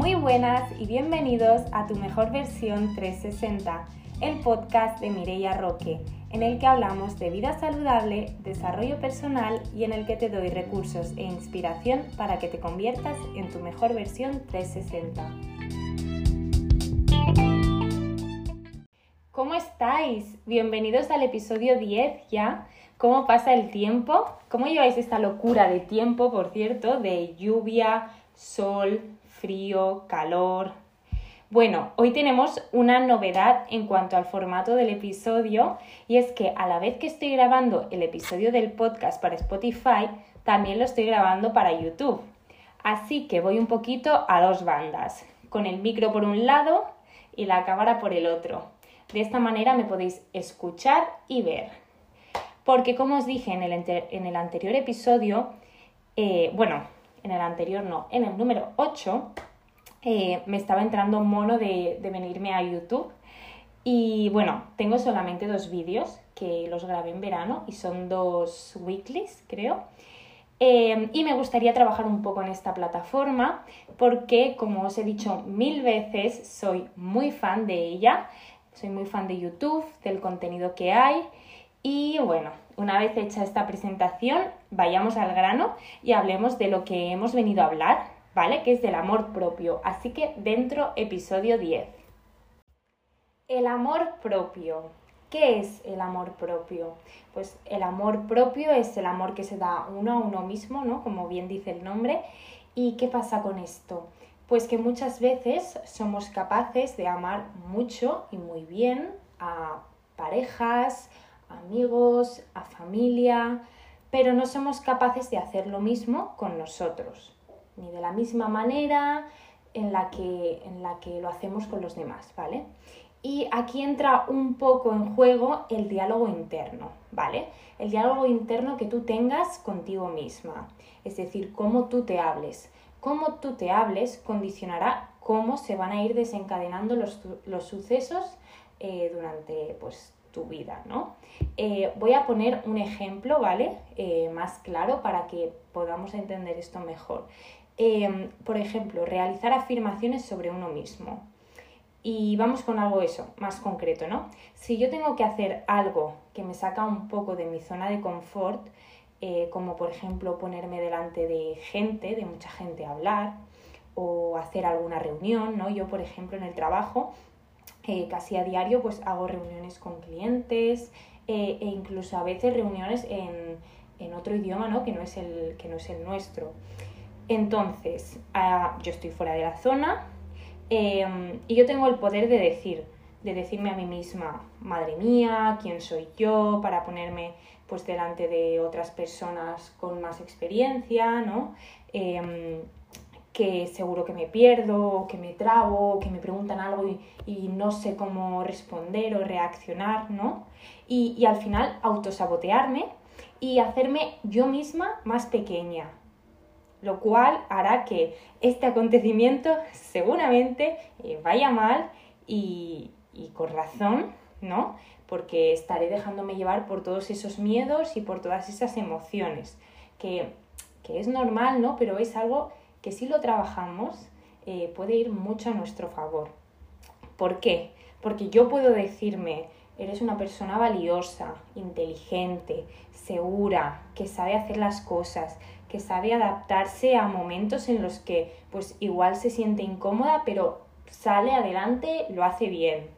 Muy buenas y bienvenidos a Tu Mejor Versión 360, el podcast de Mireia Roque, en el que hablamos de vida saludable, desarrollo personal y en el que te doy recursos e inspiración para que te conviertas en tu mejor versión 360. ¿Cómo estáis? Bienvenidos al episodio 10 ya. ¿Cómo pasa el tiempo? ¿Cómo lleváis esta locura de tiempo, por cierto, de lluvia, sol, frío, calor. Bueno, hoy tenemos una novedad en cuanto al formato del episodio y es que a la vez que estoy grabando el episodio del podcast para Spotify, también lo estoy grabando para YouTube. Así que voy un poquito a dos bandas, con el micro por un lado y la cámara por el otro. De esta manera me podéis escuchar y ver. Porque como os dije en el, anterior episodio, eh, bueno, en el anterior no, en el número 8, eh, me estaba entrando mono de, venirme a YouTube. Y bueno, tengo solamente dos vídeos que los grabé en verano y son dos weeklies, creo. Eh, y me gustaría trabajar un poco en esta plataforma porque, como os he dicho mil veces, soy muy fan de ella. Soy muy fan de YouTube, del contenido que hay. Y bueno, una vez hecha esta presentación, vayamos al grano y hablemos de lo que hemos venido a hablar, ¿vale? Que es del amor propio. Así que dentro, episodio 10. El amor propio. ¿Qué es el amor propio? Pues el amor propio es el amor que se da uno a uno mismo, ¿no? Como bien dice el nombre. ¿Y qué pasa con esto? Pues que muchas veces somos capaces de amar mucho y muy bien a parejas, amigos, a familia, pero no somos capaces de hacer lo mismo con nosotros, ni de la misma manera en la que, en la que lo hacemos con los demás, ¿vale? Y aquí entra un poco en juego el diálogo interno, ¿vale? El diálogo interno que tú tengas contigo misma, es decir, cómo tú te hables. Cómo tú te hables condicionará cómo se van a ir desencadenando los, los sucesos eh, durante pues, tu vida, ¿no? Eh, voy a poner un ejemplo, ¿vale? Eh, más claro para que podamos entender esto mejor. Em, por ejemplo, realizar afirmaciones sobre uno mismo. Y vamos con algo eso, más concreto, ¿no? Si yo tengo que hacer algo que me saca un poco de mi zona de confort, eh, como por ejemplo ponerme delante de gente, de mucha gente a hablar, o hacer alguna reunión, ¿no? Yo, por ejemplo, en el trabajo casi a diario pues hago reuniones con clientes eh, e incluso a veces reuniones en, otro idioma ¿no? Que, no es el, que no es el nuestro. Entonces, ah, yo estoy fuera de la zona em, y yo tengo el poder de decir, de decirme a mí misma, madre mía, quién soy yo, para ponerme pues delante de otras personas con más experiencia, ¿no? Que seguro que me pierdo, que me trabo, que me preguntan algo y, no sé cómo responder o reaccionar, ¿no? Y, y, al final autosabotearme y hacerme yo misma más pequeña, lo cual hará que este acontecimiento seguramente eh, vaya mal y, y con razón, ¿no? Porque estaré dejándome llevar por todos esos miedos y por todas esas emociones, que, que es normal, ¿no? Pero es algo que si lo trabajamos eh, puede ir mucho a nuestro favor. ¿Por qué? Porque yo puedo decirme, eres una persona valiosa, inteligente, segura, que sabe hacer las cosas, que sabe adaptarse a momentos en los que pues igual se siente incómoda, pero sale adelante, lo hace bien.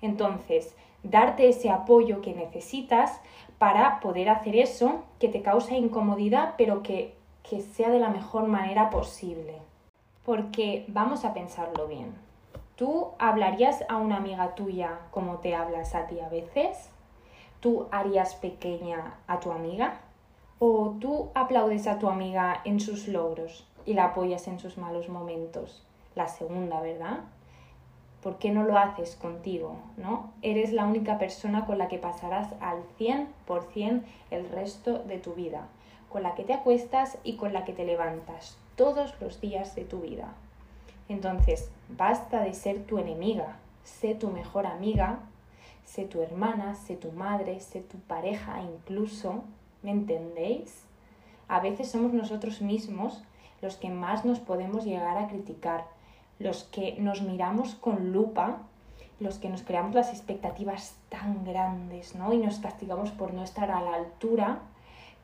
Entonces, darte ese apoyo que necesitas para poder hacer eso que te causa incomodidad, pero que que sea de la mejor manera posible. Porque vamos a pensarlo bien. ¿Tú hablarías a una amiga tuya como te hablas a ti a veces? ¿Tú harías pequeña a tu amiga? ¿O tú aplaudes a tu amiga en sus logros y la apoyas en sus malos momentos? La segunda, ¿verdad? ¿Por qué no lo haces contigo? ¿No? Eres la única persona con la que pasarás al 100% el resto de tu vida con la que te acuestas y con la que te levantas todos los días de tu vida. Entonces, basta de ser tu enemiga, sé tu mejor amiga, sé tu hermana, sé tu madre, sé tu pareja incluso, ¿me entendéis? A veces somos nosotros mismos los que más nos podemos llegar a criticar, los que nos miramos con lupa, los que nos creamos las expectativas tan grandes, ¿no? Y nos castigamos por no estar a la altura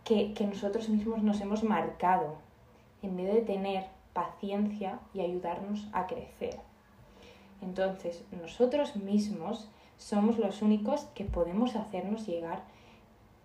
que, que nosotros mismos nos hemos marcado, en vez de tener paciencia y ayudarnos a crecer. Entonces, nosotros mismos somos los únicos que podemos hacernos llegar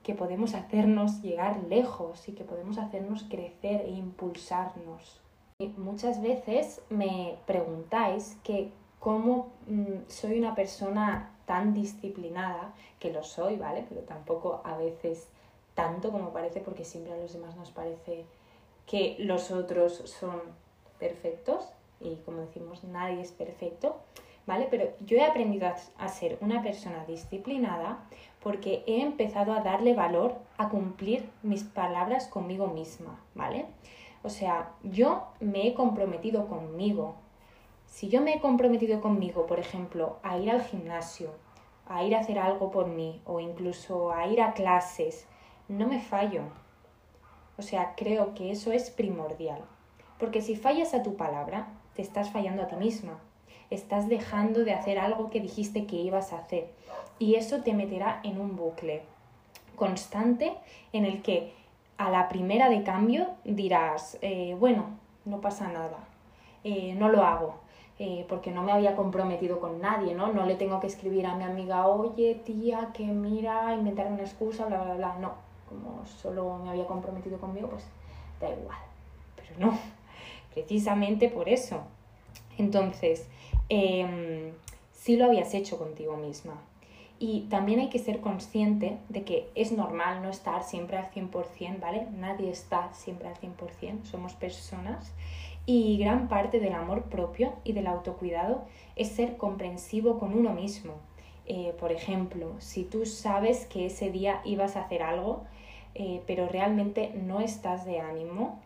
que podemos hacernos llegar lejos y que podemos hacernos crecer e impulsarnos. Y muchas veces me preguntáis que cómo mm, soy una persona tan disciplinada, que lo soy, ¿vale? Pero tampoco a veces tanto como parece, porque siempre a los demás nos parece que los otros son perfectos y como decimos, nadie es perfecto, ¿vale? Pero yo he aprendido a, ser una persona disciplinada porque he empezado a darle valor a cumplir mis palabras conmigo misma, ¿vale? O sea, yo me he comprometido conmigo. Si yo me he comprometido conmigo, por ejemplo, a ir al gimnasio, a ir a hacer algo por mí o incluso a ir a clases, no me fallo. O sea, creo que eso es primordial. Porque si fallas a tu palabra, te estás fallando a ti misma. Estás dejando de hacer algo que dijiste que ibas a hacer. Y eso te meterá en un bucle constante en el que a la primera de cambio dirás, eh, bueno, no pasa nada, eh, no lo hago, eh, porque no me había comprometido con nadie, ¿no? No le tengo que escribir a mi amiga, oye, tía, que mira, inventar una excusa, bla, bla, bla. No, como solo me había comprometido conmigo, pues da igual. Pero no, precisamente por eso. Entonces, eh, sí lo habías hecho contigo misma. Y también hay que ser consciente de que es normal no estar siempre al 100%, ¿vale? Nadie está siempre al 100%, somos personas. Y gran parte del amor propio y del autocuidado es ser comprensivo con uno mismo. Eh, por ejemplo, si tú sabes que ese día ibas a hacer algo, eh, pero realmente no estás de ánimo,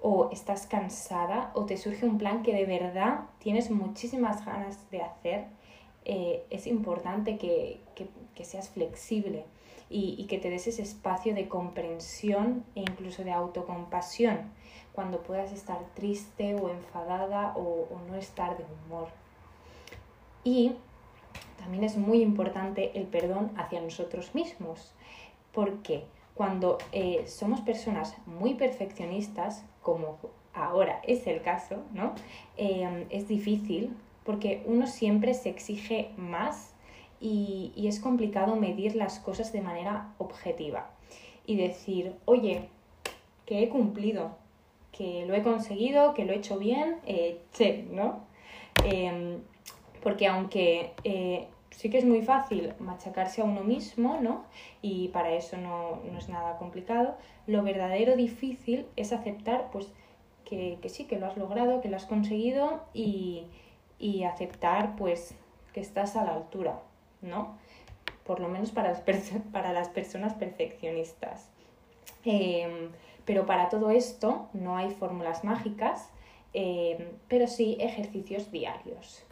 o estás cansada o te surge un plan que de verdad tienes muchísimas ganas de hacer, eh, es importante que, seas flexible y, que te des ese espacio de comprensión e incluso de autocompasión cuando puedas estar triste o enfadada o, o no estar de humor. Y también es muy importante el perdón hacia nosotros mismos. ¿Por qué? Cuando eh, somos personas muy perfeccionistas, como ahora es el caso, ¿no? Em, es difícil porque uno siempre se exige más y, y, es complicado medir las cosas de manera objetiva y decir, oye, que he cumplido, que lo he conseguido, que lo he hecho bien, eh, che, ¿no? Em, porque aunque eh, sí que es muy fácil machacarse a uno mismo, ¿no? Y para eso no, es nada complicado. Lo verdadero difícil es aceptar, pues, que, sí, que lo has logrado, que lo has conseguido y, aceptar, pues, que estás a la altura, ¿no? Por lo menos para las, para las personas perfeccionistas. Em, pero para todo esto no hay fórmulas mágicas, em, pero sí ejercicios diarios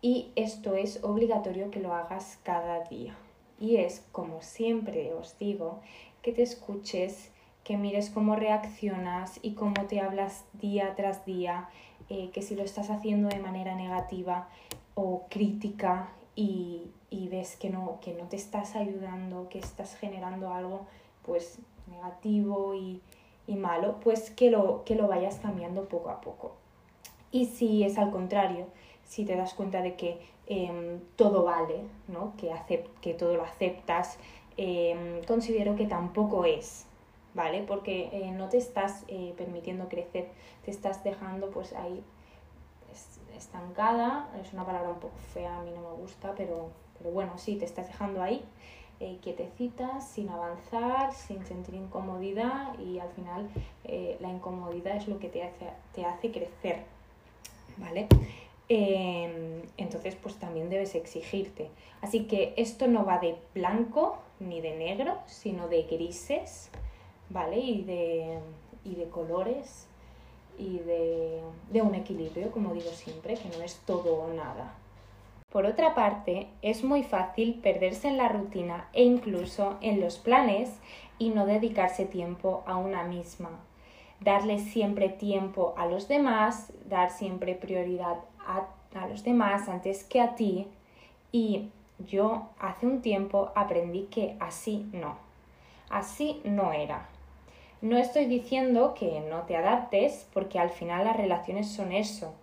y esto es obligatorio que lo hagas cada día. Y es, como siempre os digo, que te escuches, que mires cómo reaccionas y cómo te hablas día tras día, eh, que si lo estás haciendo de manera negativa o crítica y, ves que no, que no te estás ayudando, que estás generando algo pues negativo y, y malo, pues que lo, que lo vayas cambiando poco a poco. Y si es al contrario, si te das cuenta de que em, todo vale, ¿no? que, que todo lo aceptas, em, considero que tampoco es, ¿vale? Porque eh, no te estás eh, permitiendo crecer, te estás dejando pues ahí estancada, es una palabra un poco fea, a mí no me gusta, pero, pero bueno, sí, te estás dejando ahí eh, quietecita, sin avanzar, sin sentir incomodidad y al final la incomodidad es lo que te hace, te hace crecer, ¿vale? Em, entonces pues también debes exigirte. Así que esto no va de blanco ni de negro, sino de grises, ¿vale? Y de, y de colores y de, de un equilibrio, como digo siempre, que no es todo o nada. Por otra parte, es muy fácil perderse en la rutina e incluso en los planes y no dedicarse tiempo a una misma. Darle siempre tiempo a los demás, dar siempre prioridad a, los demás antes que a ti y yo hace un tiempo aprendí que así no, así no era. No estoy diciendo que no te adaptes porque al final las relaciones son eso,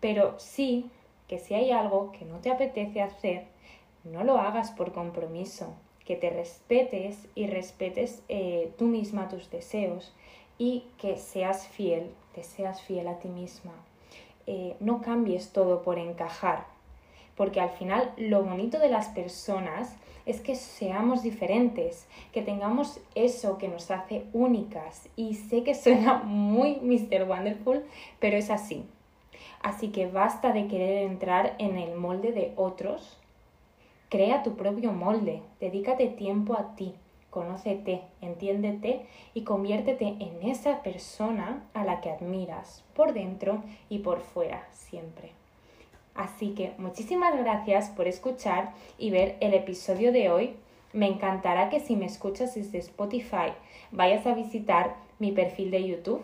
pero sí que si hay algo que no te apetece hacer, no lo hagas por compromiso, que te respetes y respetes eh, tú misma tus deseos y que seas fiel, te seas fiel a ti misma. Eh, no cambies todo por encajar, porque al final lo bonito de las personas es que seamos diferentes, que tengamos eso que nos hace únicas. Y sé que suena muy Mr. Wonderful, pero es así. Así que basta de querer entrar en el molde de otros Crea tu propio molde, dedícate tiempo a ti, conócete, entiéndete y conviértete en esa persona a la que admiras, por dentro y por fuera, siempre. Así que muchísimas gracias por escuchar y ver el episodio de hoy. Me encantará que si me escuchas desde Spotify vayas a visitar mi perfil de YouTube.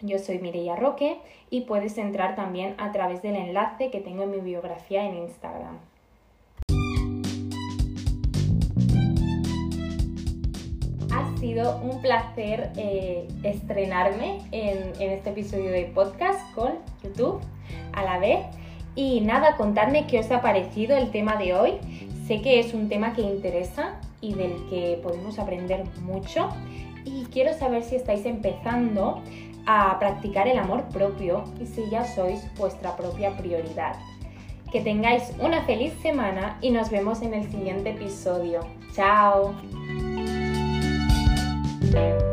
Yo soy Mireia Roque y puedes entrar también a través del enlace que tengo en mi biografía en Instagram. Sido un placer eh, estrenarme en, en, este episodio de podcast con YouTube a la vez. Y nada, contarme qué os ha parecido el tema de hoy. Sé que es un tema que interesa y del que podemos aprender mucho. Y quiero saber si estáis empezando a practicar el amor propio y si ya sois vuestra propia prioridad. Que tengáis una feliz semana y nos vemos en el siguiente episodio. ¡Chao! Thank you.